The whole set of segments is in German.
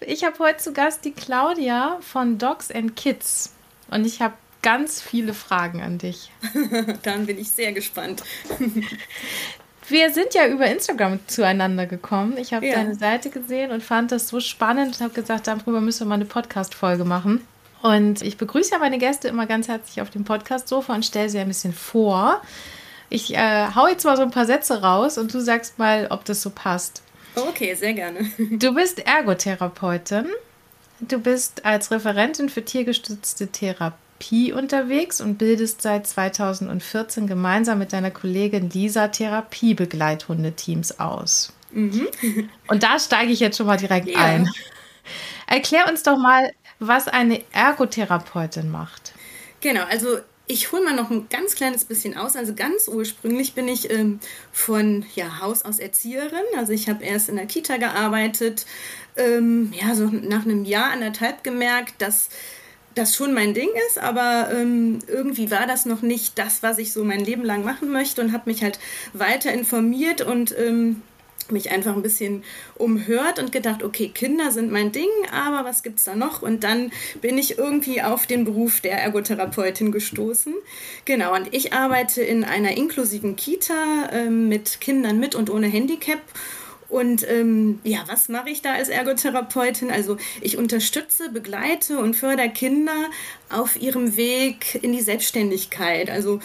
ich habe heute zu Gast die Claudia von Dogs and Kids und ich habe ganz viele Fragen an dich. Dann bin ich sehr gespannt. Wir sind ja über Instagram zueinander gekommen. Ich habe ja. deine Seite gesehen und fand das so spannend und habe gesagt, darüber müssen wir mal eine Podcast-Folge machen. Und ich begrüße ja meine Gäste immer ganz herzlich auf dem Podcast-Sofa und stelle sie ein bisschen vor. Ich äh, hau jetzt mal so ein paar Sätze raus und du sagst mal, ob das so passt. Okay, sehr gerne. Du bist Ergotherapeutin. Du bist als Referentin für tiergestützte Therapie unterwegs und bildest seit 2014 gemeinsam mit deiner Kollegin Lisa Therapiebegleithundeteams aus. Mhm. Und da steige ich jetzt schon mal direkt ja. ein. Erklär uns doch mal, was eine Ergotherapeutin macht. Genau, also ich hole mal noch ein ganz kleines bisschen aus. Also ganz ursprünglich bin ich ähm, von ja, Haus aus Erzieherin. Also ich habe erst in der Kita gearbeitet. Ähm, ja, so nach einem Jahr, anderthalb gemerkt, dass das schon mein Ding ist, aber ähm, irgendwie war das noch nicht das, was ich so mein Leben lang machen möchte und habe mich halt weiter informiert und ähm, mich einfach ein bisschen umhört und gedacht, okay, Kinder sind mein Ding, aber was gibt es da noch? Und dann bin ich irgendwie auf den Beruf der Ergotherapeutin gestoßen. Genau, und ich arbeite in einer inklusiven Kita äh, mit Kindern mit und ohne Handicap. Und ähm, ja, was mache ich da als Ergotherapeutin? Also ich unterstütze, begleite und fördere Kinder auf ihrem Weg in die Selbstständigkeit. Also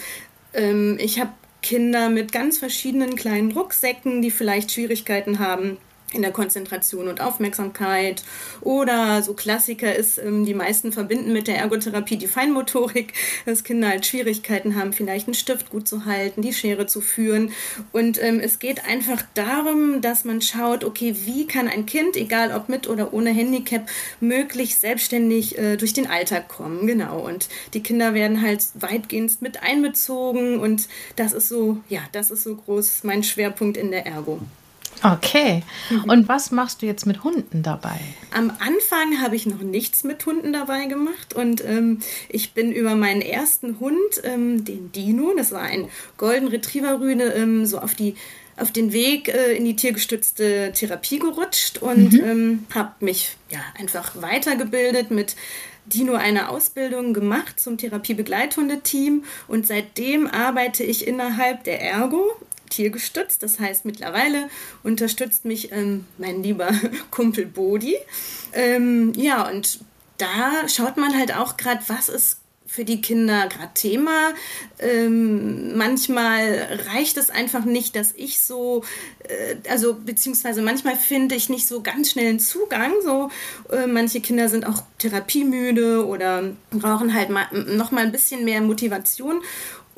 ähm, ich habe Kinder mit ganz verschiedenen kleinen Rucksäcken, die vielleicht Schwierigkeiten haben in der Konzentration und Aufmerksamkeit. Oder so Klassiker ist, ähm, die meisten verbinden mit der Ergotherapie die Feinmotorik, dass Kinder halt Schwierigkeiten haben, vielleicht einen Stift gut zu halten, die Schere zu führen. Und ähm, es geht einfach darum, dass man schaut, okay, wie kann ein Kind, egal ob mit oder ohne Handicap, möglichst selbstständig äh, durch den Alltag kommen. Genau. Und die Kinder werden halt weitgehend mit einbezogen und das ist so, ja, das ist so groß mein Schwerpunkt in der Ergo. Okay. Und was machst du jetzt mit Hunden dabei? Am Anfang habe ich noch nichts mit Hunden dabei gemacht und ähm, ich bin über meinen ersten Hund, ähm, den Dino, das war ein Golden Retriever Rüde, ähm, so auf die auf den Weg äh, in die tiergestützte Therapie gerutscht und mhm. ähm, habe mich ja einfach weitergebildet mit Dino eine Ausbildung gemacht zum Therapiebegleithundeteam und seitdem arbeite ich innerhalb der Ergo tiergestützt. Das heißt, mittlerweile unterstützt mich ähm, mein lieber Kumpel Bodi. Ähm, ja, und da schaut man halt auch gerade, was ist für die Kinder gerade Thema. Ähm, manchmal reicht es einfach nicht, dass ich so, äh, also beziehungsweise manchmal finde ich nicht so ganz schnell einen Zugang. So, äh, manche Kinder sind auch therapiemüde oder brauchen halt mal, noch mal ein bisschen mehr Motivation.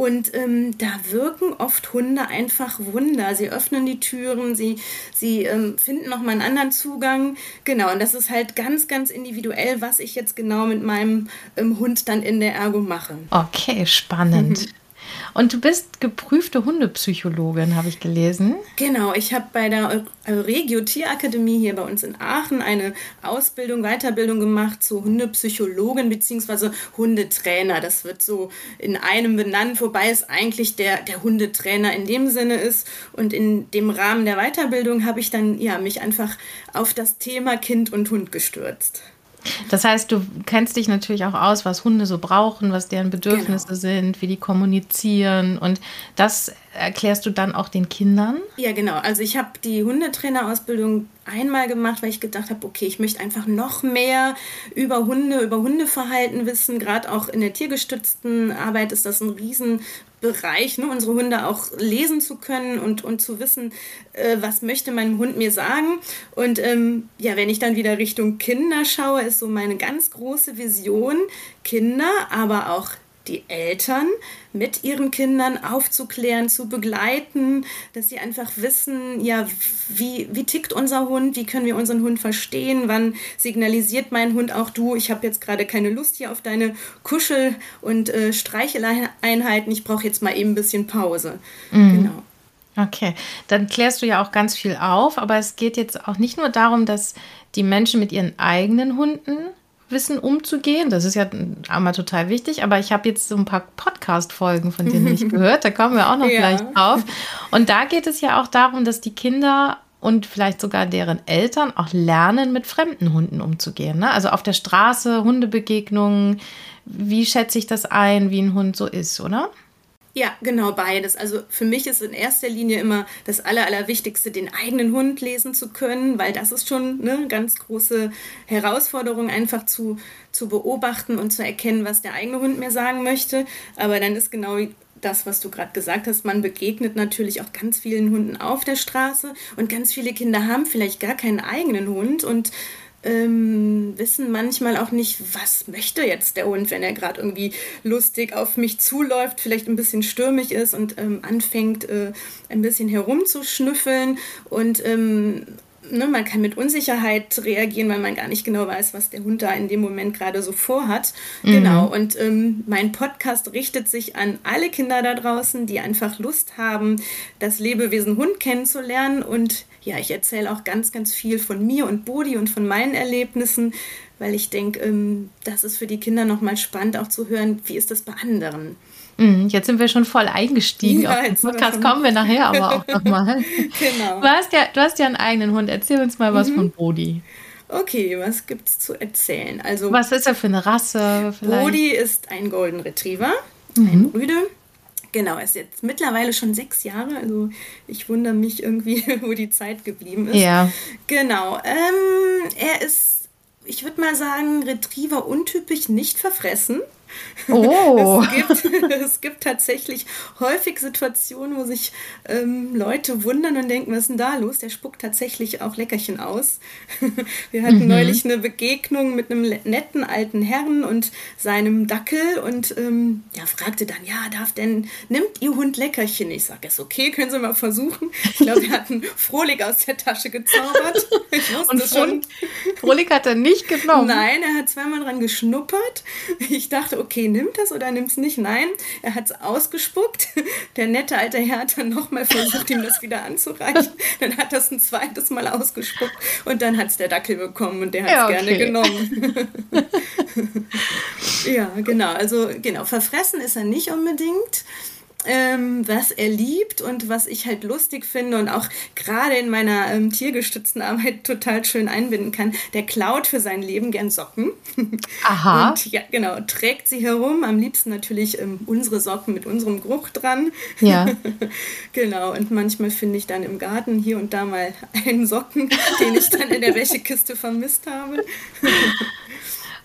Und ähm, da wirken oft Hunde einfach Wunder. Sie öffnen die Türen, sie, sie ähm, finden nochmal einen anderen Zugang. Genau, und das ist halt ganz, ganz individuell, was ich jetzt genau mit meinem ähm, Hund dann in der Ergo mache. Okay, spannend. Und du bist geprüfte Hundepsychologin, habe ich gelesen. Genau, ich habe bei der Regio Tierakademie hier bei uns in Aachen eine Ausbildung, Weiterbildung gemacht zur Hundepsychologin bzw. Hundetrainer. Das wird so in einem benannt, wobei es eigentlich der, der Hundetrainer in dem Sinne ist. Und in dem Rahmen der Weiterbildung habe ich dann ja, mich einfach auf das Thema Kind und Hund gestürzt. Das heißt, du kennst dich natürlich auch aus, was Hunde so brauchen, was deren Bedürfnisse genau. sind, wie die kommunizieren. Und das erklärst du dann auch den Kindern? Ja, genau. Also ich habe die Hundetrainerausbildung einmal gemacht, weil ich gedacht habe, okay, ich möchte einfach noch mehr über Hunde, über Hundeverhalten wissen. Gerade auch in der tiergestützten Arbeit ist das ein Riesenbereich, ne? unsere Hunde auch lesen zu können und, und zu wissen, äh, was möchte mein Hund mir sagen. Und ähm, ja, wenn ich dann wieder Richtung Kinder schaue, ist so meine ganz große Vision, Kinder, aber auch die Eltern mit ihren Kindern aufzuklären, zu begleiten, dass sie einfach wissen, ja, wie, wie tickt unser Hund, wie können wir unseren Hund verstehen, wann signalisiert mein Hund auch du, ich habe jetzt gerade keine Lust hier auf deine Kuschel- und äh, Streicheleinheiten, ich brauche jetzt mal eben ein bisschen Pause. Mhm. Genau. Okay, dann klärst du ja auch ganz viel auf, aber es geht jetzt auch nicht nur darum, dass die Menschen mit ihren eigenen Hunden wissen, umzugehen. Das ist ja einmal total wichtig, aber ich habe jetzt so ein paar Podcast-Folgen von denen nicht gehört. Da kommen wir auch noch ja. gleich drauf. Und da geht es ja auch darum, dass die Kinder und vielleicht sogar deren Eltern auch lernen, mit fremden Hunden umzugehen. Ne? Also auf der Straße, Hundebegegnungen. Wie schätze ich das ein, wie ein Hund so ist, oder? Ja, genau beides. Also für mich ist in erster Linie immer das Aller, Allerwichtigste, den eigenen Hund lesen zu können, weil das ist schon eine ganz große Herausforderung, einfach zu, zu beobachten und zu erkennen, was der eigene Hund mir sagen möchte. Aber dann ist genau das, was du gerade gesagt hast, man begegnet natürlich auch ganz vielen Hunden auf der Straße und ganz viele Kinder haben vielleicht gar keinen eigenen Hund und ähm, wissen manchmal auch nicht, was möchte jetzt der Hund, wenn er gerade irgendwie lustig auf mich zuläuft, vielleicht ein bisschen stürmig ist und ähm, anfängt äh, ein bisschen herumzuschnüffeln und ähm, ne, man kann mit Unsicherheit reagieren, weil man gar nicht genau weiß, was der Hund da in dem Moment gerade so vorhat. Mhm. Genau. Und ähm, mein Podcast richtet sich an alle Kinder da draußen, die einfach Lust haben, das Lebewesen Hund kennenzulernen. Und ja, ich erzähle auch ganz, ganz viel von mir und Bodi und von meinen Erlebnissen, weil ich denke, ähm, das ist für die Kinder nochmal spannend auch zu hören, wie ist das bei anderen. Mhm, jetzt sind wir schon voll eingestiegen. Ja, Auf den Podcast kommen wir nachher aber auch nochmal. genau. Du hast, ja, du hast ja einen eigenen Hund. Erzähl uns mal was mhm. von Bodi. Okay, was gibt es zu erzählen? Also, was ist er für eine Rasse? Vielleicht? Bodi ist ein Golden Retriever, mhm. ein Rüde. Genau, er ist jetzt mittlerweile schon sechs Jahre. Also ich wundere mich irgendwie, wo die Zeit geblieben ist. Ja. Genau. Ähm, er ist, ich würde mal sagen, Retriever untypisch nicht verfressen. Oh. es, gibt, es gibt tatsächlich häufig Situationen, wo sich ähm, Leute wundern und denken, was ist denn da los? Der spuckt tatsächlich auch Leckerchen aus. Wir hatten mhm. neulich eine Begegnung mit einem netten alten Herrn und seinem Dackel und ähm, ja, fragte dann, ja, darf denn, nimmt Ihr Hund Leckerchen? Ich sage, ist okay, können Sie mal versuchen. Ich glaube, er hat einen Frohlig aus der Tasche gezaubert. Ich wusste und schon. Frohlig hat er nicht genommen. Nein, er hat zweimal dran geschnuppert. Ich dachte, okay, nimmt das oder nimmt es nicht? Nein, er hat es ausgespuckt. Der nette alte Herr hat dann nochmal versucht, ihm das wieder anzureichen. Dann hat er es ein zweites Mal ausgespuckt und dann hat es der Dackel bekommen und der hat es ja, okay. gerne genommen. ja, genau. Also genau, verfressen ist er nicht unbedingt ähm, was er liebt und was ich halt lustig finde und auch gerade in meiner ähm, tiergestützten Arbeit total schön einbinden kann. Der klaut für sein Leben gern Socken. Aha. Und ja, genau, trägt sie herum. Am liebsten natürlich ähm, unsere Socken mit unserem Geruch dran. Ja. genau, und manchmal finde ich dann im Garten hier und da mal einen Socken, den ich dann in der Wäschekiste vermisst habe.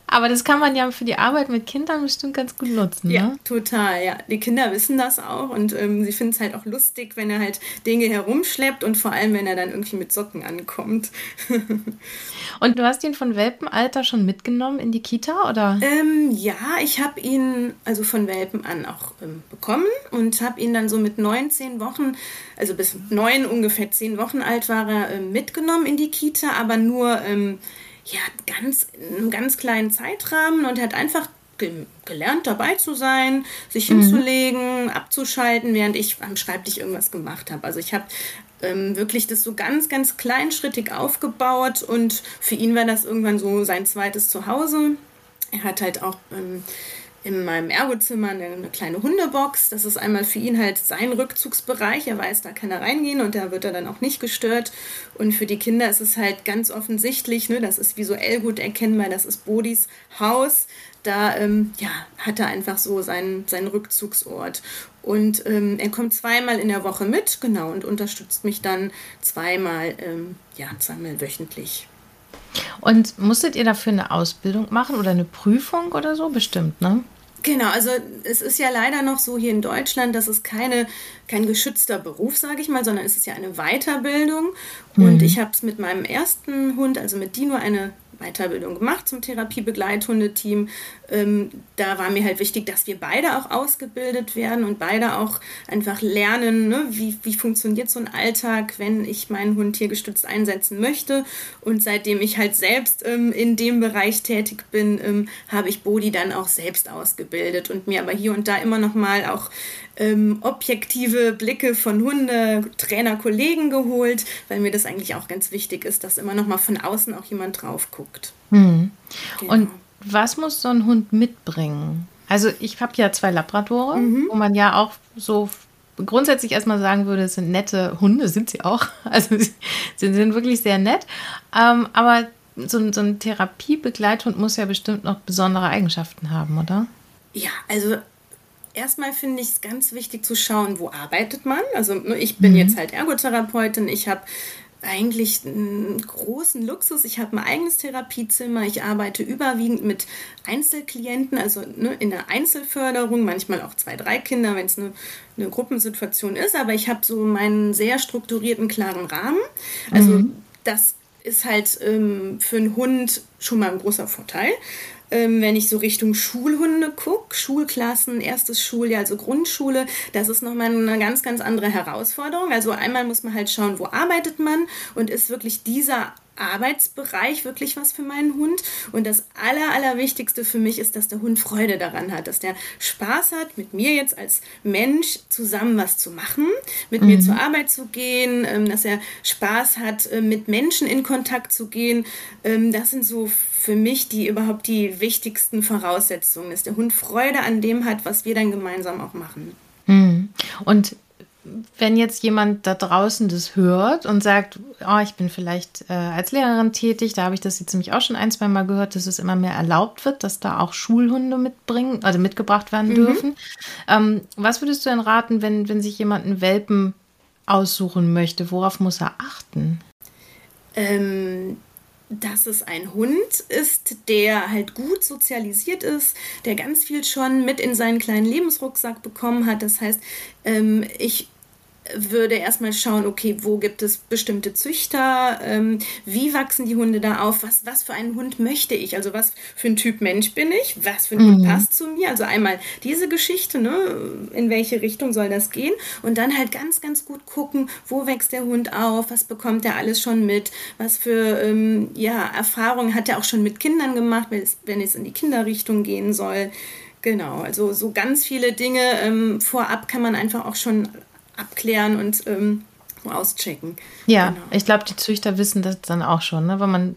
Aber das kann man ja für die Arbeit mit Kindern bestimmt ganz gut nutzen. Ja, ne? total. Ja, die Kinder wissen das auch und ähm, sie finden es halt auch lustig, wenn er halt Dinge herumschleppt und vor allem, wenn er dann irgendwie mit Socken ankommt. und du hast ihn von Welpenalter schon mitgenommen in die Kita, oder? Ähm, ja, ich habe ihn also von Welpen an auch ähm, bekommen und habe ihn dann so mit neun, zehn Wochen, also bis neun ungefähr zehn Wochen alt war er, äh, mitgenommen in die Kita, aber nur ähm, ja, ganz, in einem ganz kleinen Zeitrahmen und er hat einfach ge gelernt, dabei zu sein, sich mhm. hinzulegen, abzuschalten, während ich am Schreibtisch irgendwas gemacht habe. Also ich habe ähm, wirklich das so ganz, ganz kleinschrittig aufgebaut und für ihn war das irgendwann so sein zweites Zuhause. Er hat halt auch ähm, in meinem Ergozimmer eine, eine, kleine Hundebox. Das ist einmal für ihn halt sein Rückzugsbereich. Er weiß, da kann er reingehen und da wird er dann auch nicht gestört. Und für die Kinder ist es halt ganz offensichtlich, ne, das ist visuell gut erkennbar, das ist Bodis Haus. Da ähm, ja, hat er einfach so seinen, seinen Rückzugsort. Und ähm, er kommt zweimal in der Woche mit, genau, und unterstützt mich dann zweimal, ähm, ja, zweimal wöchentlich. Und musstet ihr dafür eine Ausbildung machen oder eine Prüfung oder so? Bestimmt, ne? Genau, also es ist ja leider noch so hier in Deutschland, dass es keine, kein geschützter Beruf, sage ich mal, sondern es ist ja eine Weiterbildung. Mhm. Und ich habe es mit meinem ersten Hund, also mit Dino, eine Weiterbildung gemacht zum Therapiebegleithundeteam. Ähm, da war mir halt wichtig, dass wir beide auch ausgebildet werden und beide auch einfach lernen, ne, wie, wie funktioniert so ein Alltag, wenn ich meinen Hund tiergestützt einsetzen möchte. Und seitdem ich halt selbst ähm, in dem Bereich tätig bin, ähm, habe ich Bodi dann auch selbst ausgebildet und mir aber hier und da immer noch mal auch ähm, objektive Blicke von Hunde, Trainer, Kollegen geholt, weil mir das eigentlich auch ganz wichtig ist, dass immer noch mal von außen auch jemand drauf guckt. Hm. Genau. Und was muss so ein Hund mitbringen? Also ich habe ja zwei Labradore, mhm. wo man ja auch so grundsätzlich erstmal sagen würde, es sind nette Hunde, sind sie auch. Also sie sind wirklich sehr nett. Ähm, aber so, so ein Therapiebegleithund muss ja bestimmt noch besondere Eigenschaften haben, oder? Ja, also erstmal finde ich es ganz wichtig zu schauen, wo arbeitet man. Also ne, ich bin mhm. jetzt halt Ergotherapeutin, ich habe eigentlich einen großen Luxus. Ich habe ein eigenes Therapiezimmer. Ich arbeite überwiegend mit Einzelklienten, also ne, in der Einzelförderung, manchmal auch zwei, drei Kinder, wenn es eine, eine, Gruppensituation ist. Aber ich habe so meinen sehr strukturierten, klaren Rahmen. Also mhm. das ist halt ähm, für einen Hund schon mal ein großer Vorteil. Ähm, wenn ich so Richtung Schulhunde gucke, Schulklassen, erstes Schuljahr, also Grundschule, das ist nochmal eine ganz, ganz andere Herausforderung. Also einmal muss man halt schauen, wo arbeitet man und ist wirklich dieser Arbeitsbereich wirklich was für meinen Hund. Und das Aller, Allerwichtigste für mich ist, dass der Hund Freude daran hat, dass der Spaß hat, mit mir jetzt als Mensch zusammen was zu machen, mit mhm. mir zur Arbeit zu gehen, ähm, dass er Spaß hat, äh, mit Menschen in Kontakt zu gehen. Ähm, das sind so für mich die überhaupt die wichtigsten Voraussetzungen, dass der Hund Freude an dem hat, was wir dann gemeinsam auch machen. Mhm. Und wenn jetzt jemand da draußen das hört und sagt, oh, ich bin vielleicht äh, als Lehrerin tätig, da habe ich das jetzt nämlich auch schon ein, zwei Mal gehört, dass es immer mehr erlaubt wird, dass da auch Schulhunde mitbringen, also mitgebracht werden mhm. dürfen. Ähm, was würdest du denn raten, wenn, wenn sich jemand einen Welpen aussuchen möchte? Worauf muss er achten? Ähm, dass es ein Hund ist, der halt gut sozialisiert ist, der ganz viel schon mit in seinen kleinen Lebensrucksack bekommen hat. Das heißt, ähm, ich würde erstmal schauen, okay, wo gibt es bestimmte Züchter, ähm, wie wachsen die Hunde da auf, was, was für einen Hund möchte ich, also was für ein Typ Mensch bin ich, was für ein mhm. Hund passt zu mir, also einmal diese Geschichte, ne, in welche Richtung soll das gehen? Und dann halt ganz, ganz gut gucken, wo wächst der Hund auf, was bekommt er alles schon mit, was für ähm, ja, Erfahrungen hat er auch schon mit Kindern gemacht, wenn es, wenn es in die Kinderrichtung gehen soll. Genau, also so ganz viele Dinge ähm, vorab kann man einfach auch schon abklären und ähm, auschecken. Ja, genau. ich glaube, die Züchter wissen das dann auch schon. Ne? Wenn man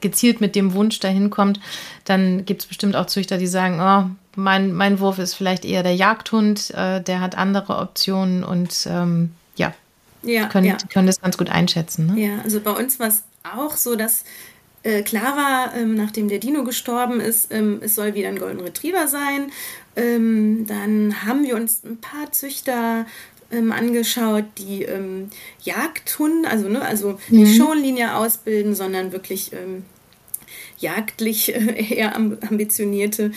gezielt mit dem Wunsch dahin kommt, dann gibt es bestimmt auch Züchter, die sagen, oh, mein, mein Wurf ist vielleicht eher der Jagdhund, äh, der hat andere Optionen und ähm, ja, ja, können, ja. können das ganz gut einschätzen. Ne? Ja, also bei uns war es auch so, dass äh, klar war, ähm, nachdem der Dino gestorben ist, ähm, es soll wieder ein Golden Retriever sein. Ähm, dann haben wir uns ein paar Züchter ähm, angeschaut, die ähm, Jagdhunde, also, ne, also mhm. die Schonlinie ausbilden, sondern wirklich ähm, jagdlich äh, eher ambitionierte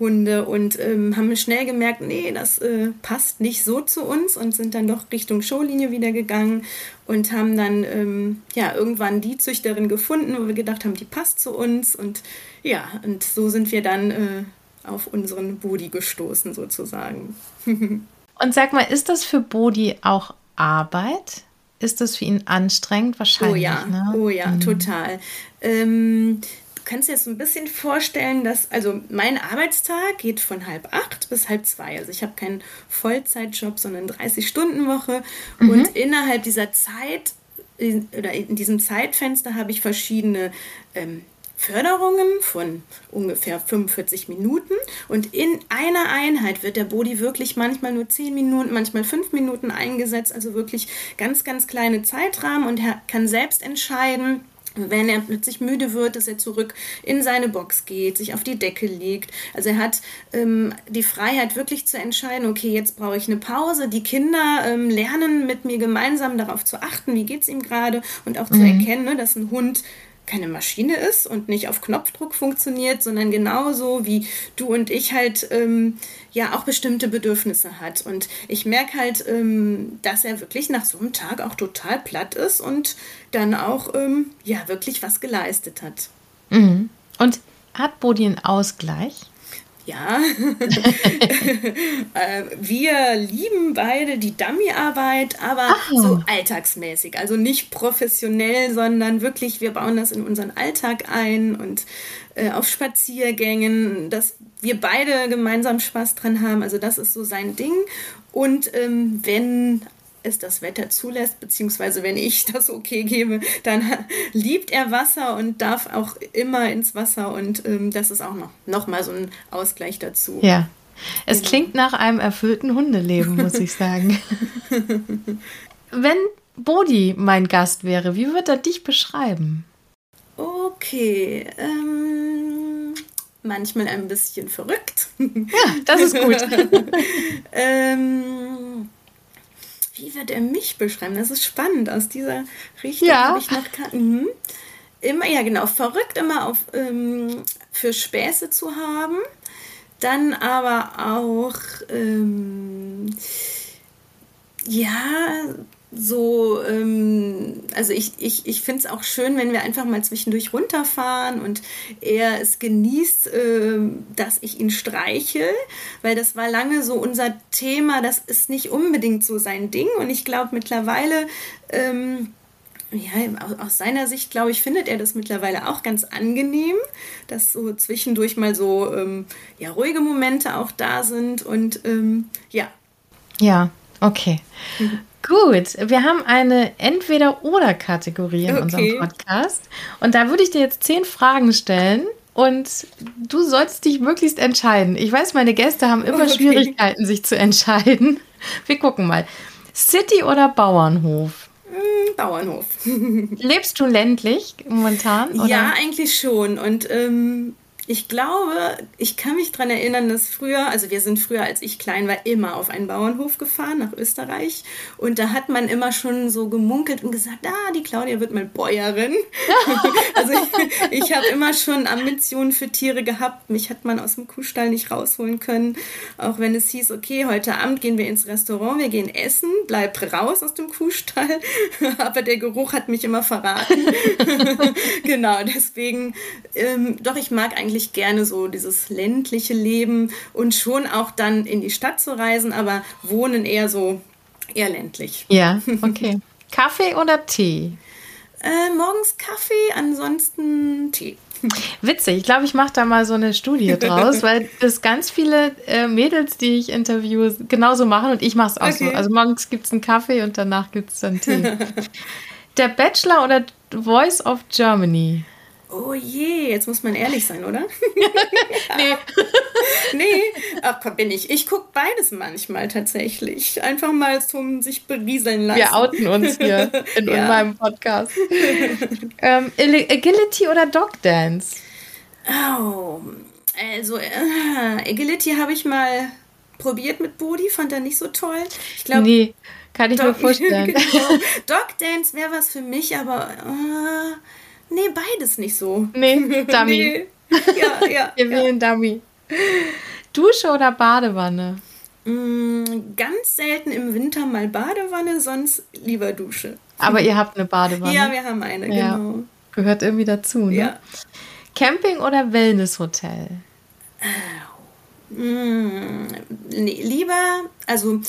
Hunde und ähm, haben schnell gemerkt, nee, das äh, passt nicht so zu uns und sind dann doch Richtung Showlinie wieder gegangen und haben dann ähm, ja irgendwann die Züchterin gefunden, wo wir gedacht haben, die passt zu uns und ja, und so sind wir dann äh, auf unseren Budi gestoßen sozusagen. Und sag mal, ist das für Bodi auch Arbeit? Ist das für ihn anstrengend? Wahrscheinlich. Oh ja, ne? oh ja, mhm. total. Ähm, du kannst dir jetzt ein bisschen vorstellen, dass, also mein Arbeitstag geht von halb acht bis halb zwei. Also ich habe keinen Vollzeitjob, sondern 30-Stunden-Woche. Mhm. Und innerhalb dieser Zeit, in, oder in diesem Zeitfenster habe ich verschiedene ähm, Förderungen von ungefähr 45 Minuten und in einer Einheit wird der Body wirklich manchmal nur 10 Minuten, manchmal 5 Minuten eingesetzt, also wirklich ganz, ganz kleine Zeitrahmen und er kann selbst entscheiden, wenn er plötzlich müde wird, dass er zurück in seine Box geht, sich auf die Decke legt. Also er hat ähm, die Freiheit wirklich zu entscheiden, okay, jetzt brauche ich eine Pause. Die Kinder ähm, lernen mit mir gemeinsam darauf zu achten, wie geht es ihm gerade und auch mhm. zu erkennen, ne, dass ein Hund keine Maschine ist und nicht auf Knopfdruck funktioniert, sondern genauso wie du und ich halt ähm, ja auch bestimmte Bedürfnisse hat. Und ich merke halt, ähm, dass er wirklich nach so einem Tag auch total platt ist und dann auch ähm, ja wirklich was geleistet hat. Mhm. Und hat Bodi einen Ausgleich? Ja, äh, wir lieben beide die Dummyarbeit, aber oh. so alltagsmäßig. Also nicht professionell, sondern wirklich, wir bauen das in unseren Alltag ein und äh, auf Spaziergängen, dass wir beide gemeinsam Spaß dran haben. Also das ist so sein Ding. Und ähm, wenn es das Wetter zulässt, beziehungsweise wenn ich das okay gebe, dann liebt er Wasser und darf auch immer ins Wasser und ähm, das ist auch noch, noch mal so ein Ausgleich dazu. Ja. Es genau. klingt nach einem erfüllten Hundeleben, muss ich sagen. wenn Bodi mein Gast wäre, wie würde er dich beschreiben? Okay, ähm, manchmal ein bisschen verrückt. Ja, das ist gut. ähm, wie wird er mich beschreiben? Das ist spannend. Aus dieser Richtung ja. habe ich noch mhm. immer, ja genau, verrückt immer auf ähm, für Späße zu haben. Dann aber auch ähm, ja so, ähm, also ich, ich, ich finde es auch schön, wenn wir einfach mal zwischendurch runterfahren und er es genießt, äh, dass ich ihn streichel, weil das war lange so unser Thema, das ist nicht unbedingt so sein Ding und ich glaube mittlerweile, ähm, ja, aus seiner Sicht, glaube ich, findet er das mittlerweile auch ganz angenehm, dass so zwischendurch mal so ähm, ja, ruhige Momente auch da sind und ähm, ja. Ja, okay. Mhm. Gut, wir haben eine Entweder-Oder-Kategorie in okay. unserem Podcast. Und da würde ich dir jetzt zehn Fragen stellen. Und du sollst dich möglichst entscheiden. Ich weiß, meine Gäste haben immer okay. Schwierigkeiten, sich zu entscheiden. Wir gucken mal. City oder Bauernhof? Hm, Bauernhof. Lebst du ländlich momentan? Oder? Ja, eigentlich schon. Und ähm, ich glaube, ich kann mich daran erinnern, dass früher, also wir sind früher, als ich klein war, immer auf einen Bauernhof gefahren nach Österreich. Und da hat man immer schon so gemunkelt und gesagt, ah, die Claudia wird mal Bäuerin. also ich, ich habe immer schon Ambitionen für Tiere gehabt. Mich hat man aus dem Kuhstall nicht rausholen können. Auch wenn es hieß, okay, heute Abend gehen wir ins Restaurant, wir gehen essen, bleib raus aus dem Kuhstall. Aber der Geruch hat mich immer verraten. genau, deswegen, ähm, doch, ich mag eigentlich eigentlich gerne so dieses ländliche Leben und schon auch dann in die Stadt zu reisen, aber wohnen eher so eher ländlich. Ja, okay. Kaffee oder Tee? Äh, morgens Kaffee, ansonsten Tee. Witzig, ich glaube, ich mache da mal so eine Studie draus, weil das ganz viele äh, Mädels, die ich interviewe, genauso machen und ich mache es auch okay. so. Also morgens gibt es einen Kaffee und danach gibt es dann Tee. Der Bachelor oder Voice of Germany? Oh je, jetzt muss man ehrlich sein, oder? nee. nee, ach komm, bin ich. Ich gucke beides manchmal tatsächlich. Einfach mal zum sich berieseln lassen. Wir outen uns hier in, ja. meinem Podcast. ähm, Agility oder Dog Dance? Oh, also äh, Agility habe ich mal probiert mit Bodi, fand er nicht so toll. Ich glaube. Nee, kann ich Dog, mir vorstellen. genau. Dog Dance wäre was für mich, aber. Uh, Nee, beides nicht so. Nee, Dummy. nee. Ja, ja. Wir ja. wählen Dummy. Dusche oder Badewanne? Mm, ganz selten im Winter mal Badewanne, sonst lieber Dusche. Aber ihr habt eine Badewanne? Ja, wir haben eine, ja. genau. Gehört irgendwie dazu, ne? Ja. Camping oder Wellnesshotel? Mm, nee, lieber, also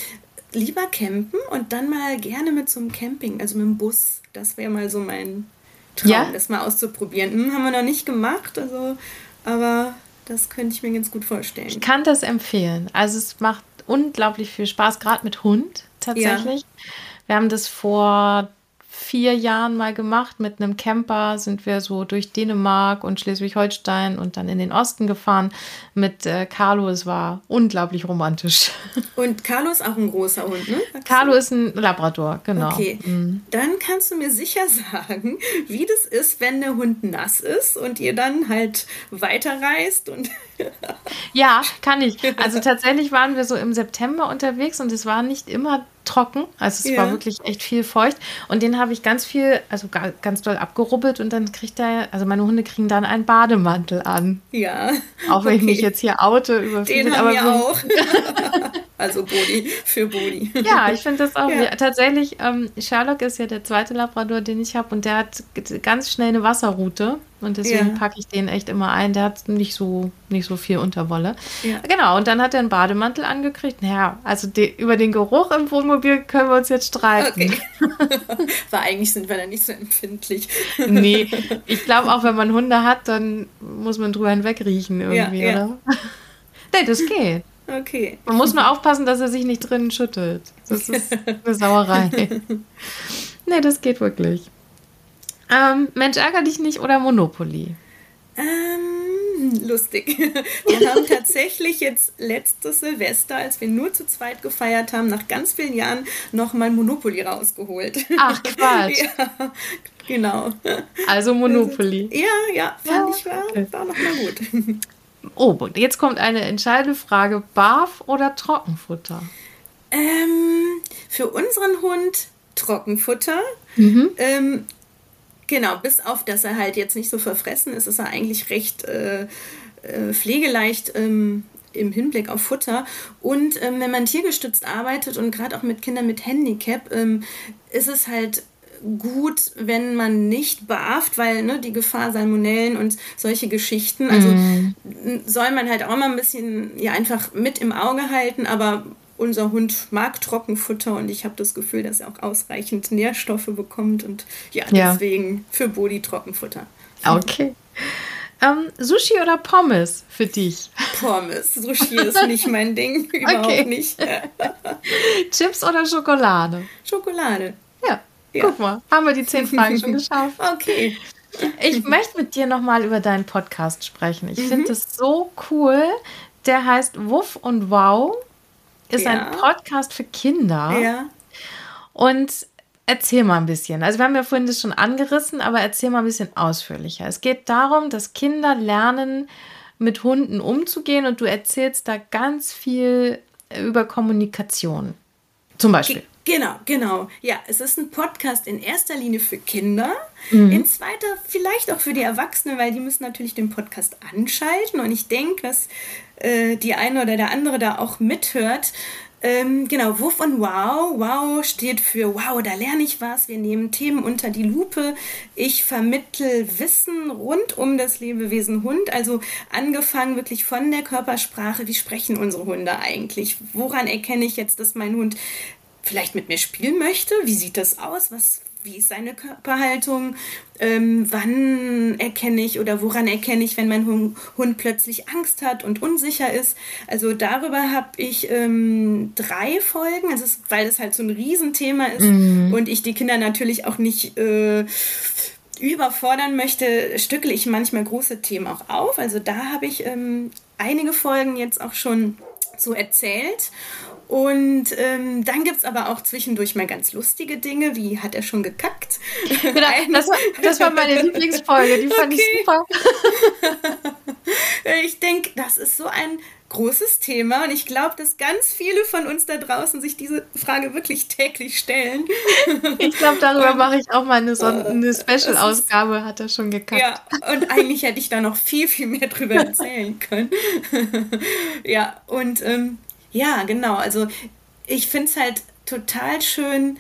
lieber campen und dann mal gerne mit so einem Camping, also mit dem Bus. Das wäre mal so mein Traum, ja? das mal auszuprobieren. Hm, haben wir noch nicht gemacht, also, aber das könnte ich mir ganz gut vorstellen. Ich kann das empfehlen. Also es macht unglaublich viel Spaß, gerade mit Hund tatsächlich. Ja. Wir haben das vor vier Jahren mal gemacht. Mit einem Camper sind wir so durch Dänemark und Schleswig-Holstein und dann in den Osten gefahren mit äh, Carlo. Es war unglaublich romantisch. Und Carlo ist auch ein großer Hund, ne? Carlo ist ein Labrador, genau. Okay, mhm. dann kannst du mir sicher sagen, wie das ist, wenn der Hund nass ist und ihr dann halt weiterreist und ja, kann ich. Also tatsächlich waren wir so im September unterwegs und es war nicht immer trocken. Also es ja. war wirklich echt viel feucht. Und den habe ich ganz viel, also ganz doll abgerubbelt und dann kriegt er, also meine Hunde kriegen dann einen Bademantel an. Ja. Auch wenn okay. ich mich jetzt hier oute über Den haben aber wir auch. Also Bodi für Bodi. Ja, ich finde das auch. Ja. Tatsächlich, ähm, Sherlock ist ja der zweite Labrador, den ich habe, und der hat ganz schnell eine Wasserroute. Und deswegen ja. packe ich den echt immer ein. Der hat nicht so, nicht so viel Unterwolle. Genau, und dann hat er einen Bademantel angekriegt. Naja, also de, über den Geruch im Wohnmobil können wir uns jetzt streiten. Okay. Weil eigentlich sind wir da nicht so empfindlich. nee, ich glaube auch, wenn man Hunde hat, dann muss man drüber hinweg riechen irgendwie, oder? nee, das geht. Okay. Man muss nur aufpassen, dass er sich nicht drinnen schüttelt. Das ist eine Sauerei. nee, das geht wirklich. Ähm, Mensch, ärger dich nicht oder Monopoly? Ähm, lustig. Wir haben tatsächlich jetzt letztes Silvester, als wir nur zu zweit gefeiert haben, nach ganz vielen Jahren nochmal Monopoly rausgeholt. Ach, Quatsch. ja, genau. Also Monopoly. Ja, ja, fand ja, ich war, war nochmal gut. Oh, jetzt kommt eine entscheidende Frage. Barf oder Trockenfutter? Ähm, für unseren Hund Trockenfutter. Mhm. Ähm, genau, bis auf, dass er halt jetzt nicht so verfressen ist, ist er eigentlich recht äh, äh, pflegeleicht ähm, im Hinblick auf Futter. Und ähm, wenn man tiergestützt arbeitet und gerade auch mit Kindern mit Handicap, ähm, ist es halt gut, wenn man nicht beaft, weil ne, die Gefahr Salmonellen und solche Geschichten, also mm. soll man halt auch mal ein bisschen ja einfach mit im Auge halten, aber unser Hund mag Trockenfutter und ich habe das Gefühl, dass er auch ausreichend Nährstoffe bekommt und ja, ja. deswegen für Bodi Trockenfutter. Okay. Ähm, Sushi oder Pommes für dich? Pommes. Sushi ist nicht mein Ding. Überhaupt okay. nicht. Chips oder Schokolade? Schokolade. Ja, ja. Guck mal, haben wir die zehn Fragen schon geschafft. Okay. Ich möchte mit dir nochmal über deinen Podcast sprechen. Ich mhm. finde es so cool. Der heißt Wuff und Wow. Ist ja. ein Podcast für Kinder. Ja. Und erzähl mal ein bisschen. Also wir haben ja vorhin das schon angerissen, aber erzähl mal ein bisschen ausführlicher. Es geht darum, dass Kinder lernen, mit Hunden umzugehen und du erzählst da ganz viel über Kommunikation. Zum Beispiel. Genau, genau. Ja, es ist ein Podcast in erster Linie für Kinder, mhm. in zweiter vielleicht auch für die Erwachsenen, weil die müssen natürlich den Podcast anschalten und ich denke, dass äh, die eine oder der andere da auch mithört. Ähm, genau, Wuff und Wow. Wow steht für Wow, da lerne ich was. Wir nehmen Themen unter die Lupe. Ich vermittel Wissen rund um das Lebewesen Hund. Also angefangen wirklich von der Körpersprache. Wie sprechen unsere Hunde eigentlich? Woran erkenne ich jetzt, dass mein Hund vielleicht mit mir spielen möchte. Wie sieht das aus? Was, wie ist seine Körperhaltung? Ähm, wann erkenne ich oder woran erkenne ich, wenn mein Hund, Hund plötzlich Angst hat und unsicher ist? Also darüber habe ich ähm, drei Folgen, also es, weil das halt so ein Riesenthema ist mhm. und ich die Kinder natürlich auch nicht äh, überfordern möchte, stückle ich manchmal große Themen auch auf. Also da habe ich ähm, einige Folgen jetzt auch schon so erzählt. Und ähm, dann gibt es aber auch zwischendurch mal ganz lustige Dinge, wie hat er schon gekackt? Genau, das, war, das war meine Lieblingsfolge, die fand okay. ich super. ich denke, das ist so ein großes Thema und ich glaube, dass ganz viele von uns da draußen sich diese Frage wirklich täglich stellen. Ich glaube, darüber mache ich auch mal eine, so eine Special-Ausgabe, hat er schon gekackt. Ja, und eigentlich hätte ich da noch viel, viel mehr drüber erzählen können. ja, und ähm, ja, genau. Also ich finde es halt total schön,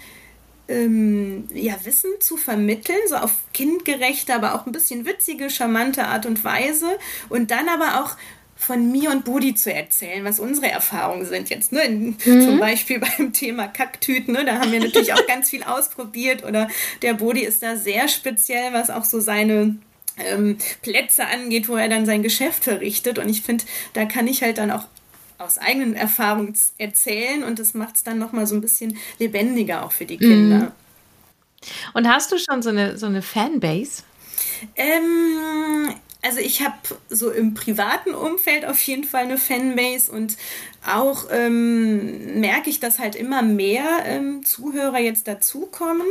ähm, ja, Wissen zu vermitteln, so auf kindgerechte, aber auch ein bisschen witzige, charmante Art und Weise. Und dann aber auch von mir und Budi zu erzählen, was unsere Erfahrungen sind jetzt. Ne? Mhm. Zum Beispiel beim Thema Kacktüten, ne? da haben wir natürlich auch ganz viel ausprobiert. Oder der Budi ist da sehr speziell, was auch so seine ähm, Plätze angeht, wo er dann sein Geschäft verrichtet. Und ich finde, da kann ich halt dann auch aus eigenen Erfahrungen erzählen und das macht es dann nochmal so ein bisschen lebendiger auch für die Kinder. Mhm. Und hast du schon so eine, so eine Fanbase? Ähm, also ich habe so im privaten Umfeld auf jeden Fall eine Fanbase und auch ähm, merke ich, dass halt immer mehr ähm, Zuhörer jetzt dazukommen.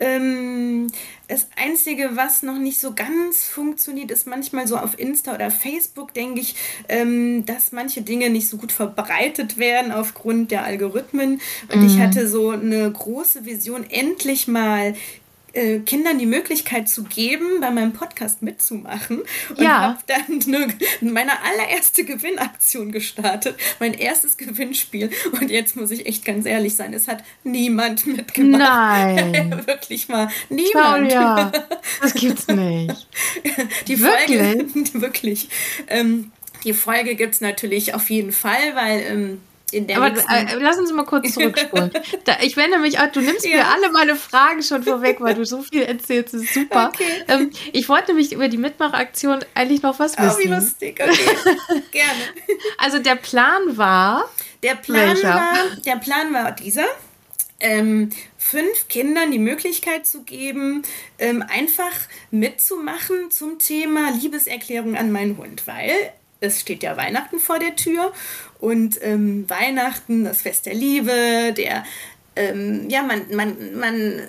Ähm, das Einzige, was noch nicht so ganz funktioniert, ist manchmal so auf Insta oder Facebook, denke ich, ähm, dass manche Dinge nicht so gut verbreitet werden aufgrund der Algorithmen. Und mhm. ich hatte so eine große Vision, endlich mal äh, Kindern die Möglichkeit zu geben, bei meinem Podcast mitzumachen. Und ja. habe dann eine, meine allererste Gewinnaktion gestartet, mein erstes Gewinnspiel. Und jetzt muss ich echt ganz ehrlich sein, es hat niemand mitgemacht. Nein. Wirklich mal niemand. Claudia, das gibt's nicht. Die wirklich? Folge, wirklich. Ähm, die Folge gibt es natürlich auf jeden Fall, weil ähm, in der Aber äh, lass uns mal kurz zurückspulen. da, ich wende mich auch, du nimmst ja. mir alle meine Fragen schon vorweg, weil du so viel erzählst. Das ist super. Okay. Ähm, ich wollte mich über die Mitmachaktion eigentlich noch was wissen. Oh, wie lustig. Okay. Gerne. Also der Plan war. Der Plan war, der Plan war dieser. Ähm, fünf Kindern die Möglichkeit zu geben, ähm, einfach mitzumachen zum Thema Liebeserklärung an meinen Hund, weil es steht ja Weihnachten vor der Tür und ähm, Weihnachten, das Fest der Liebe, der, ähm, ja, man, man, man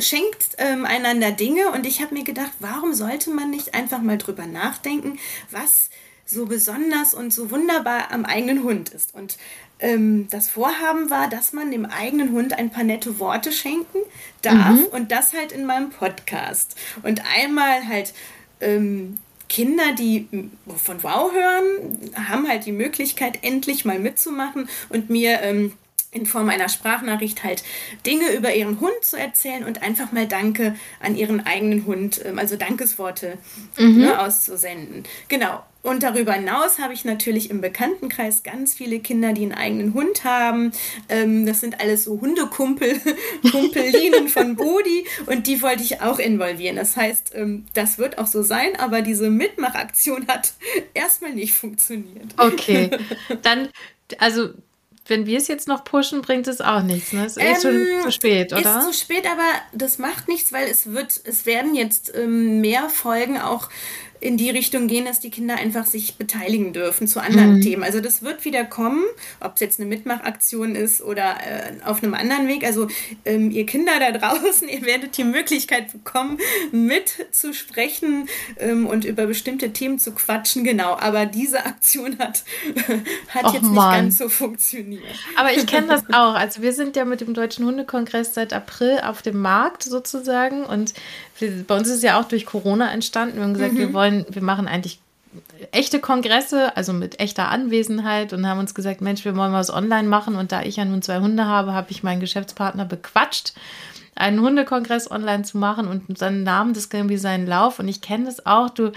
schenkt ähm, einander Dinge und ich habe mir gedacht, warum sollte man nicht einfach mal drüber nachdenken, was so besonders und so wunderbar am eigenen Hund ist. Und ähm, das Vorhaben war, dass man dem eigenen Hund ein paar nette Worte schenken darf mhm. und das halt in meinem Podcast. Und einmal halt ähm, Kinder, die von Wow hören, haben halt die Möglichkeit, endlich mal mitzumachen und mir ähm, in Form einer Sprachnachricht halt Dinge über ihren Hund zu erzählen und einfach mal Danke an ihren eigenen Hund, ähm, also Dankesworte mhm. ne, auszusenden. Genau. Und darüber hinaus habe ich natürlich im Bekanntenkreis ganz viele Kinder, die einen eigenen Hund haben. Ähm, das sind alles so Hundekumpel, Kumpelinen von Bodi und die wollte ich auch involvieren. Das heißt, ähm, das wird auch so sein, aber diese Mitmachaktion hat erstmal nicht funktioniert. Okay, dann, also wenn wir es jetzt noch pushen, bringt es auch nichts. Ne? Es ist ähm, schon zu spät, oder? Ist zu spät, aber das macht nichts, weil es wird, es werden jetzt ähm, mehr Folgen auch in die Richtung gehen, dass die Kinder einfach sich beteiligen dürfen zu anderen mhm. Themen. Also das wird wieder kommen, ob es jetzt eine Mitmachaktion ist oder äh, auf einem anderen Weg. Also ähm, ihr Kinder da draußen, ihr werdet die Möglichkeit bekommen, mitzusprechen ähm, und über bestimmte Themen zu quatschen. Genau, aber diese Aktion hat, hat Och, jetzt nicht Mann. ganz so funktioniert. Aber ich kenne das auch. Also wir sind ja mit dem Deutschen Hundekongress seit April auf dem Markt sozusagen und bei uns ist es ja auch durch Corona entstanden. Wir haben gesagt, mhm. wir wollen, wir machen eigentlich echte Kongresse, also mit echter Anwesenheit und haben uns gesagt, Mensch, wir wollen was online machen. Und da ich ja nun zwei Hunde habe, habe ich meinen Geschäftspartner bequatscht, einen Hundekongress online zu machen und dann nahm das irgendwie seinen Lauf. Und ich kenne das auch, du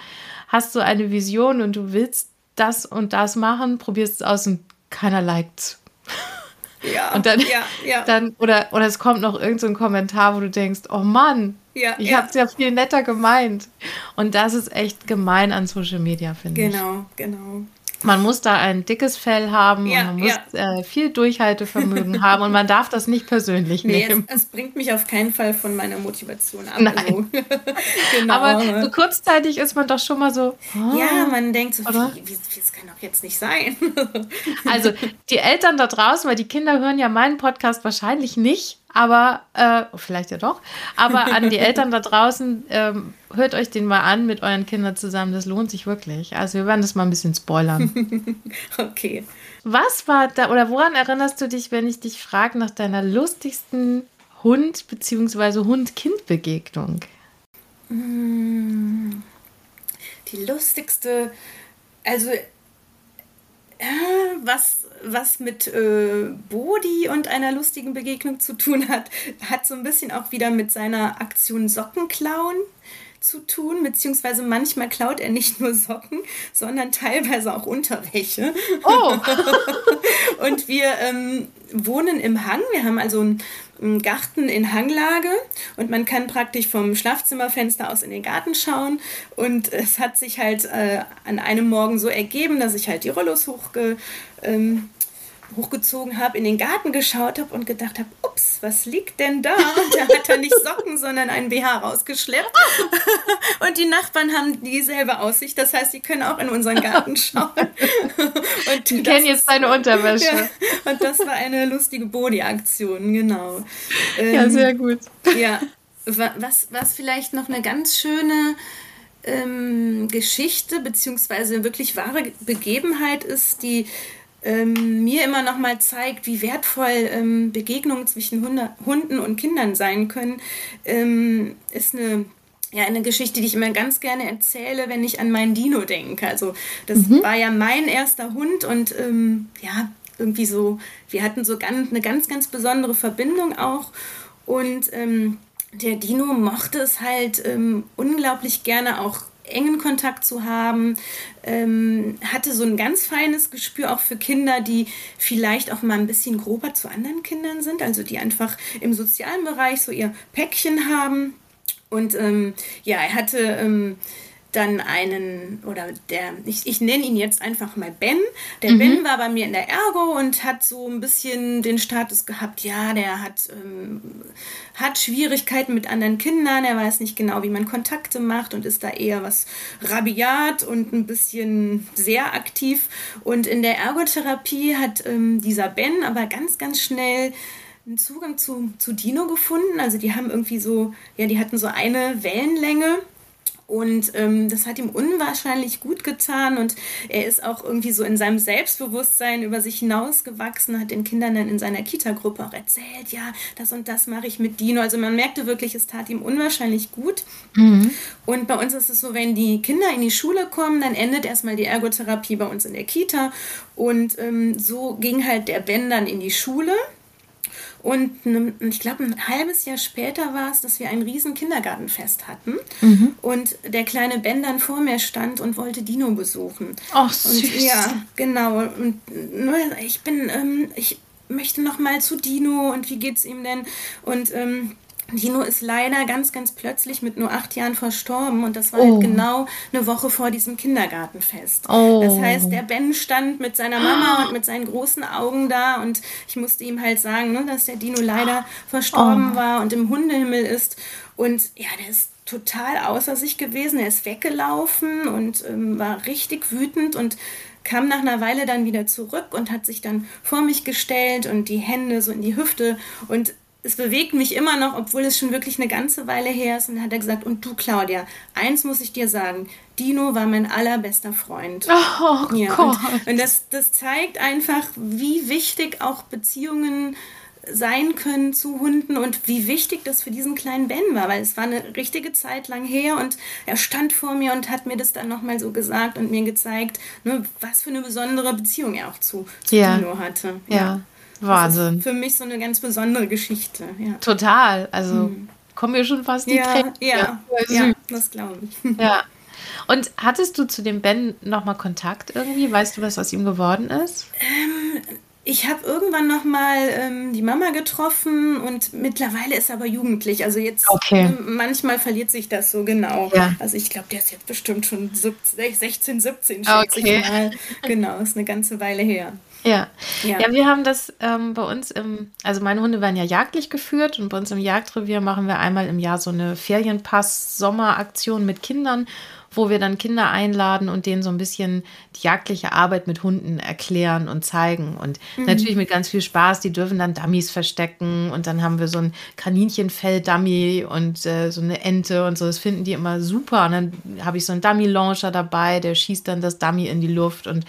hast so eine Vision und du willst das und das machen, probierst es aus und keiner liked. Ja, und dann, ja, ja. dann oder, oder es kommt noch irgendein so Kommentar, wo du denkst, oh Mann, ja, ich ja. habe es ja viel netter gemeint. Und das ist echt gemein an Social Media, finde ich. Genau, genau man muss da ein dickes Fell haben ja, und man muss ja. äh, viel Durchhaltevermögen haben und man darf das nicht persönlich nee, nehmen. Es, es, bringt mich auf keinen Fall von meiner Motivation ab. Nein. Also. genau. Aber so kurzzeitig ist man doch schon mal so. Oh, ja, man denkt so, wie, wie, das kann doch jetzt nicht sein. also die Eltern da draußen, weil die Kinder hören ja meinen Podcast wahrscheinlich nicht, aber äh, vielleicht ja doch. Aber an die Eltern da draußen, ähm, hört euch den mal an mit euren Kindern zusammen. Das lohnt sich wirklich. Also wir werden das mal ein bisschen spoilern. okay. Was war da oder woran erinnerst du dich, wenn ich dich frage nach deiner lustigsten Hund- bzw. Hund-Kind-Begegnung? Mm, die lustigste, also äh, was, was mit äh, Bodi und einer lustigen Begegnung zu tun hat, hat so ein bisschen auch wieder mit seiner Aktion Sockenklauen zu tun, beziehungsweise manchmal klaut er nicht nur Socken, sondern teilweise auch Unterwäsche. Oh! und wir ähm, wohnen im Hang. Wir haben also einen, einen Garten in Hanglage und man kann praktisch vom Schlafzimmerfenster aus in den Garten schauen. Und es hat sich halt äh, an einem Morgen so ergeben, dass ich halt die Rollos hochge, ähm, hochgezogen habe, in den Garten geschaut habe und gedacht habe, ups, was liegt denn da? Und da hat er nicht Socken, sondern einen BH rausgeschleppt. Und die Nachbarn haben dieselbe Aussicht. Das heißt, sie können auch in unseren Garten schauen. Und die kennen jetzt deine Unterwäsche. Ja, und das war eine lustige Body-Aktion, genau. Ja, ähm, sehr gut. Ja, was, was vielleicht noch eine ganz schöne ähm, Geschichte beziehungsweise wirklich wahre Begebenheit ist, die ähm, mir immer noch mal zeigt, wie wertvoll ähm, Begegnungen zwischen Hunde, Hunden und Kindern sein können, ähm, ist eine ja, eine Geschichte, die ich immer ganz gerne erzähle, wenn ich an meinen Dino denke. Also das mhm. war ja mein erster Hund und ähm, ja, irgendwie so, wir hatten so ganz, eine ganz, ganz besondere Verbindung auch. Und ähm, der Dino mochte es halt ähm, unglaublich gerne auch engen Kontakt zu haben, ähm, hatte so ein ganz feines Gespür auch für Kinder, die vielleicht auch mal ein bisschen grober zu anderen Kindern sind, also die einfach im sozialen Bereich so ihr Päckchen haben. Und ähm, ja, er hatte ähm, dann einen, oder der, ich, ich nenne ihn jetzt einfach mal Ben. Der mhm. Ben war bei mir in der Ergo und hat so ein bisschen den Status gehabt, ja, der hat, ähm, hat Schwierigkeiten mit anderen Kindern, er weiß nicht genau, wie man Kontakte macht und ist da eher was rabiat und ein bisschen sehr aktiv. Und in der Ergotherapie hat ähm, dieser Ben aber ganz, ganz schnell einen Zugang zu, zu Dino gefunden. Also die haben irgendwie so, ja, die hatten so eine Wellenlänge. Und ähm, das hat ihm unwahrscheinlich gut getan und er ist auch irgendwie so in seinem Selbstbewusstsein über sich hinausgewachsen, hat den Kindern dann in seiner Kita-Gruppe auch erzählt, ja, das und das mache ich mit Dino. Also man merkte wirklich, es tat ihm unwahrscheinlich gut. Mhm. Und bei uns ist es so, wenn die Kinder in die Schule kommen, dann endet erstmal die Ergotherapie bei uns in der Kita. Und ähm, so ging halt der Ben dann in die Schule. Und ich glaube, ein halbes Jahr später war es, dass wir ein riesen Kindergartenfest hatten. Mhm. Und der kleine Ben dann vor mir stand und wollte Dino besuchen. Ach, süß. Und, ja, genau. Und ich bin, ähm, ich möchte noch mal zu Dino und wie geht's ihm denn? Und ähm, Dino ist leider ganz, ganz plötzlich mit nur acht Jahren verstorben und das war halt oh. halt genau eine Woche vor diesem Kindergartenfest. Oh. Das heißt, der Ben stand mit seiner Mama und mit seinen großen Augen da und ich musste ihm halt sagen, ne, dass der Dino leider verstorben oh. war und im Hundehimmel ist. Und ja, der ist total außer sich gewesen. Er ist weggelaufen und ähm, war richtig wütend und kam nach einer Weile dann wieder zurück und hat sich dann vor mich gestellt und die Hände so in die Hüfte und es bewegt mich immer noch, obwohl es schon wirklich eine ganze Weile her ist. Und dann hat er gesagt, und du, Claudia, eins muss ich dir sagen, Dino war mein allerbester Freund. Oh, ja, Gott. Und, und das, das zeigt einfach, wie wichtig auch Beziehungen sein können zu Hunden und wie wichtig das für diesen kleinen Ben war, weil es war eine richtige Zeit lang her und er stand vor mir und hat mir das dann nochmal so gesagt und mir gezeigt, ne, was für eine besondere Beziehung er auch zu, zu ja. Dino hatte. ja. ja. Wahnsinn. für mich so eine ganz besondere Geschichte. Ja. Total. Also mhm. kommen mir schon fast die ja, Tränen. Ja, ja, das glaube ich. Ja. Und hattest du zu dem Ben nochmal Kontakt irgendwie? Weißt du, was aus ihm geworden ist? Ähm, ich habe irgendwann noch mal ähm, die Mama getroffen und mittlerweile ist er aber jugendlich. Also jetzt okay. äh, manchmal verliert sich das so genau. Ja. Also ich glaube, der ist jetzt bestimmt schon 16, 17, schätze okay. ich mal. Genau, ist eine ganze Weile her. Ja. ja. ja, wir haben das ähm, bei uns im, also meine Hunde werden ja jagdlich geführt und bei uns im Jagdrevier machen wir einmal im Jahr so eine Ferienpass-Sommeraktion mit Kindern, wo wir dann Kinder einladen und denen so ein bisschen die jagdliche Arbeit mit Hunden erklären und zeigen. Und mhm. natürlich mit ganz viel Spaß, die dürfen dann Dummies verstecken und dann haben wir so ein Kaninchenfell-Dummy und äh, so eine Ente und so. Das finden die immer super. Und dann habe ich so einen Dummy-Launcher dabei, der schießt dann das Dummy in die Luft und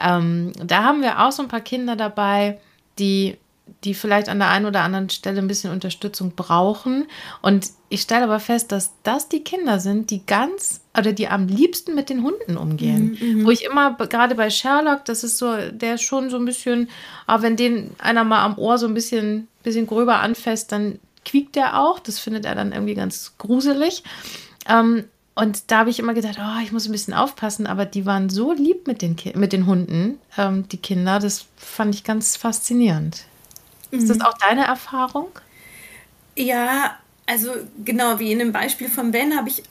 ähm, da haben wir auch so ein paar Kinder dabei, die, die vielleicht an der einen oder anderen Stelle ein bisschen Unterstützung brauchen. Und ich stelle aber fest, dass das die Kinder sind, die ganz oder die am liebsten mit den Hunden umgehen. Mhm, mhm. Wo ich immer, gerade bei Sherlock, das ist so, der ist schon so ein bisschen, aber wenn den einer mal am Ohr so ein bisschen, bisschen gröber anfasst, dann quiekt der auch. Das findet er dann irgendwie ganz gruselig. Ähm, und da habe ich immer gedacht, oh, ich muss ein bisschen aufpassen, aber die waren so lieb mit den, Ki mit den Hunden, ähm, die Kinder, das fand ich ganz faszinierend. Mhm. Ist das mhm. auch deine Erfahrung? Ja, also genau wie in dem Beispiel von Ben habe ich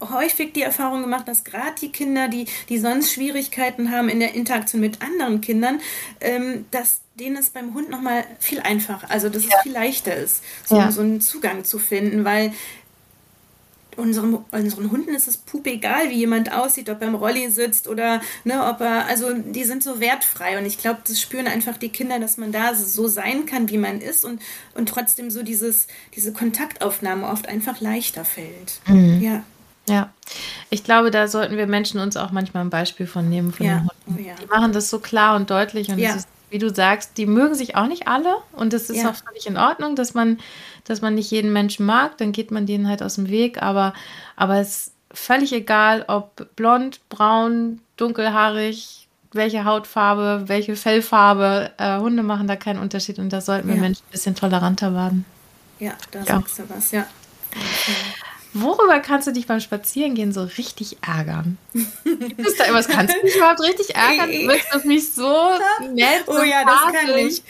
häufig die Erfahrung gemacht, dass gerade die Kinder, die, die sonst Schwierigkeiten haben in der Interaktion mit anderen Kindern, ähm, dass denen es beim Hund nochmal viel einfacher, also dass ja. es viel leichter ist, so, ja. so einen Zugang zu finden, weil unseren, unseren Hunden ist es pup egal, wie jemand aussieht, ob er im Rolli sitzt oder ne, ob er, also die sind so wertfrei und ich glaube, das spüren einfach die Kinder, dass man da so sein kann, wie man ist und, und trotzdem so dieses, diese Kontaktaufnahme oft einfach leichter fällt. Mhm. Ja. Ja, ich glaube, da sollten wir Menschen uns auch manchmal ein Beispiel von nehmen von ja. den Hunden ja. Die machen das so klar und deutlich und ja. ist, wie du sagst, die mögen sich auch nicht alle und das ist ja. auch völlig in Ordnung, dass man, dass man nicht jeden Menschen mag, dann geht man denen halt aus dem Weg, aber, aber es ist völlig egal, ob blond, braun, dunkelhaarig, welche Hautfarbe, welche Fellfarbe, äh, Hunde machen da keinen Unterschied und da sollten wir Menschen ein bisschen toleranter werden. Ja, da sagst du was, ja. Worüber kannst du dich beim Spazierengehen so richtig ärgern? Es da irgendwas? Kannst du dich überhaupt richtig ärgern? Du bist doch nicht so nett. Oh ja, das kann ich.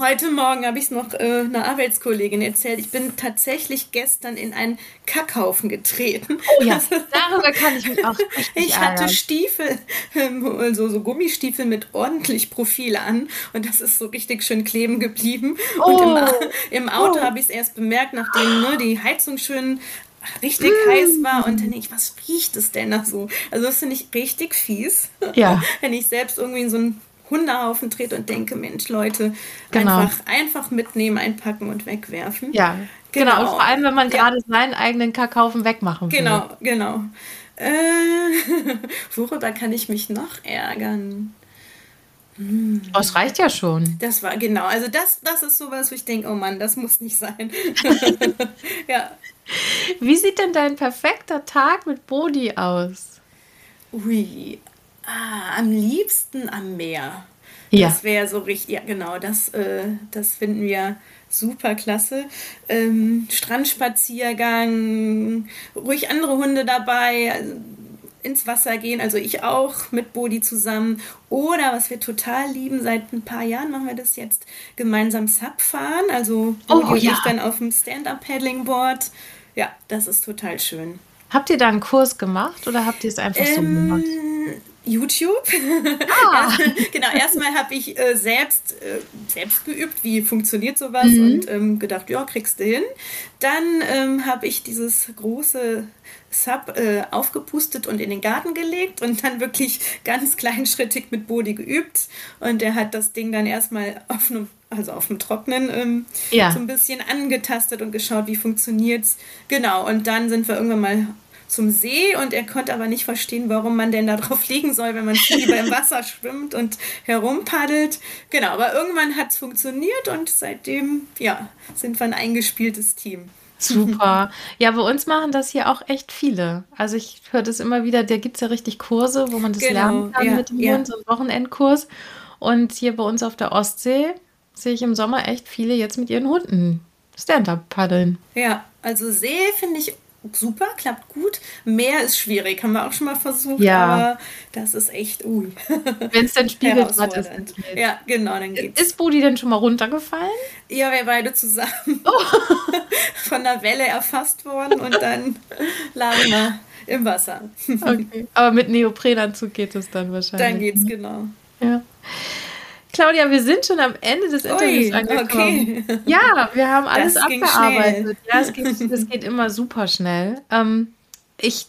Heute Morgen habe ich es noch äh, einer Arbeitskollegin erzählt. Ich bin tatsächlich gestern in einen Kackhaufen getreten. Oh ja, darüber kann ich mich auch richtig Ich hatte ärgern. Stiefel, also so Gummistiefel mit ordentlich Profil an und das ist so richtig schön kleben geblieben. Oh. Und im, im Auto oh. habe ich es erst bemerkt, nachdem ne, die Heizung schön richtig mm. heiß war und dann denke ich, was riecht es denn da so? Also das finde ich richtig fies. Ja. Wenn ich selbst irgendwie in so einen Hundehaufen trete und denke, Mensch, Leute, genau. einfach, einfach mitnehmen, einpacken und wegwerfen. Ja, genau. genau. Und vor allem, wenn man ja. gerade seinen eigenen Kackhaufen wegmachen will. Genau, genau. Äh, worüber kann ich mich noch ärgern? Hm. Oh, es reicht ja schon. Das war genau, also das, das ist sowas, wo ich denke, oh Mann, das muss nicht sein. ja. Wie sieht denn dein perfekter Tag mit Bodi aus? Ui, ah, am liebsten am Meer. Ja. Das wäre so richtig, ja genau, das, äh, das finden wir super klasse. Ähm, Strandspaziergang, ruhig andere Hunde dabei, also ins Wasser gehen, also ich auch mit Bodi zusammen. Oder was wir total lieben, seit ein paar Jahren machen wir das jetzt, gemeinsam Sub fahren. Also Bodi oh, und ja. ich dann auf dem Stand-Up-Paddling-Board. Ja, das ist total schön. Habt ihr da einen Kurs gemacht oder habt ihr es einfach ähm, so gemacht? YouTube. Ah. genau, erstmal habe ich äh, selbst, äh, selbst geübt, wie funktioniert sowas mhm. und ähm, gedacht, ja, kriegst du hin. Dann ähm, habe ich dieses große Sub äh, aufgepustet und in den Garten gelegt und dann wirklich ganz kleinschrittig mit Bodi geübt. Und er hat das Ding dann erstmal auf einem also auf dem Trocknen ähm, ja. so ein bisschen angetastet und geschaut, wie funktioniert's. Genau, und dann sind wir irgendwann mal zum See und er konnte aber nicht verstehen, warum man denn da drauf liegen soll, wenn man lieber im Wasser schwimmt und herumpaddelt. Genau, aber irgendwann hat es funktioniert und seitdem, ja, sind wir ein eingespieltes Team. Super. Ja, bei uns machen das hier auch echt viele. Also ich höre das immer wieder, da gibt es ja richtig Kurse, wo man das genau, lernen kann ja, mit dem ja. Hund, so einen Wochenendkurs. Und hier bei uns auf der Ostsee sehe ich im Sommer echt viele jetzt mit ihren Hunden Stand-up paddeln. Ja, also See finde ich super, klappt gut. Meer ist schwierig, haben wir auch schon mal versucht, ja. aber das ist echt, ui. Wenn es dann Spiegelbad ist. Ja, genau, dann geht's. Ist Budi denn schon mal runtergefallen? Ja, wir beide zusammen. Oh. Von der Welle erfasst worden und dann lagen wir im Wasser. Okay. Aber mit Neoprenanzug geht es dann wahrscheinlich. Dann geht's, genau. Ja. Claudia, wir sind schon am Ende des Interviews Ui, angekommen. Okay. Ja, wir haben alles das abgearbeitet. Ja, es geht, es geht immer super schnell. Ähm, ich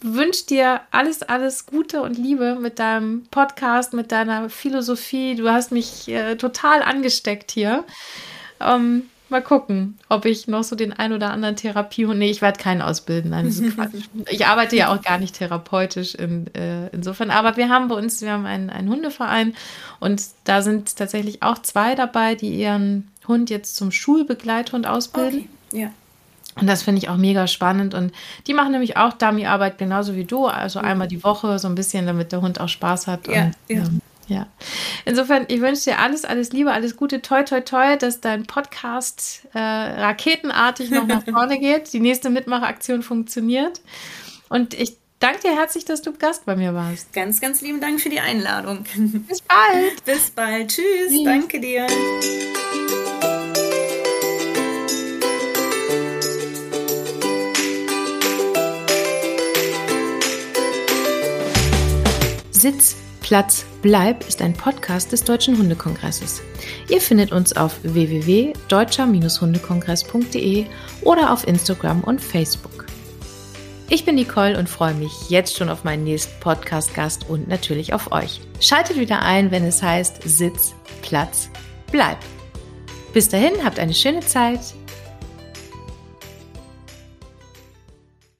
wünsche dir alles, alles Gute und Liebe mit deinem Podcast, mit deiner Philosophie. Du hast mich äh, total angesteckt hier. Ähm, Mal gucken, ob ich noch so den ein oder anderen Therapiehund. Nee, ich werde keinen ausbilden. Nein, so ich arbeite ja auch gar nicht therapeutisch in, äh, insofern. Aber wir haben bei uns, wir haben einen, einen Hundeverein und da sind tatsächlich auch zwei dabei, die ihren Hund jetzt zum Schulbegleithund ausbilden. Okay. Ja. Und das finde ich auch mega spannend. Und die machen nämlich auch Dummy-Arbeit genauso wie du. Also einmal die Woche so ein bisschen, damit der Hund auch Spaß hat. Ja, und, ja. Ähm, ja. Insofern, ich wünsche dir alles, alles Liebe, alles Gute, toi, toi, toi, dass dein Podcast äh, raketenartig noch nach vorne geht, die nächste Mitmachaktion funktioniert. Und ich danke dir herzlich, dass du Gast bei mir warst. Ganz, ganz lieben Dank für die Einladung. Bis bald. Bis bald. Tschüss. Tschüss. Danke dir. Sitz Platz Bleib ist ein Podcast des Deutschen Hundekongresses. Ihr findet uns auf www.deutscher-hundekongress.de oder auf Instagram und Facebook. Ich bin Nicole und freue mich jetzt schon auf meinen nächsten Podcast-Gast und natürlich auf euch. Schaltet wieder ein, wenn es heißt Sitz, Platz, Bleib. Bis dahin, habt eine schöne Zeit.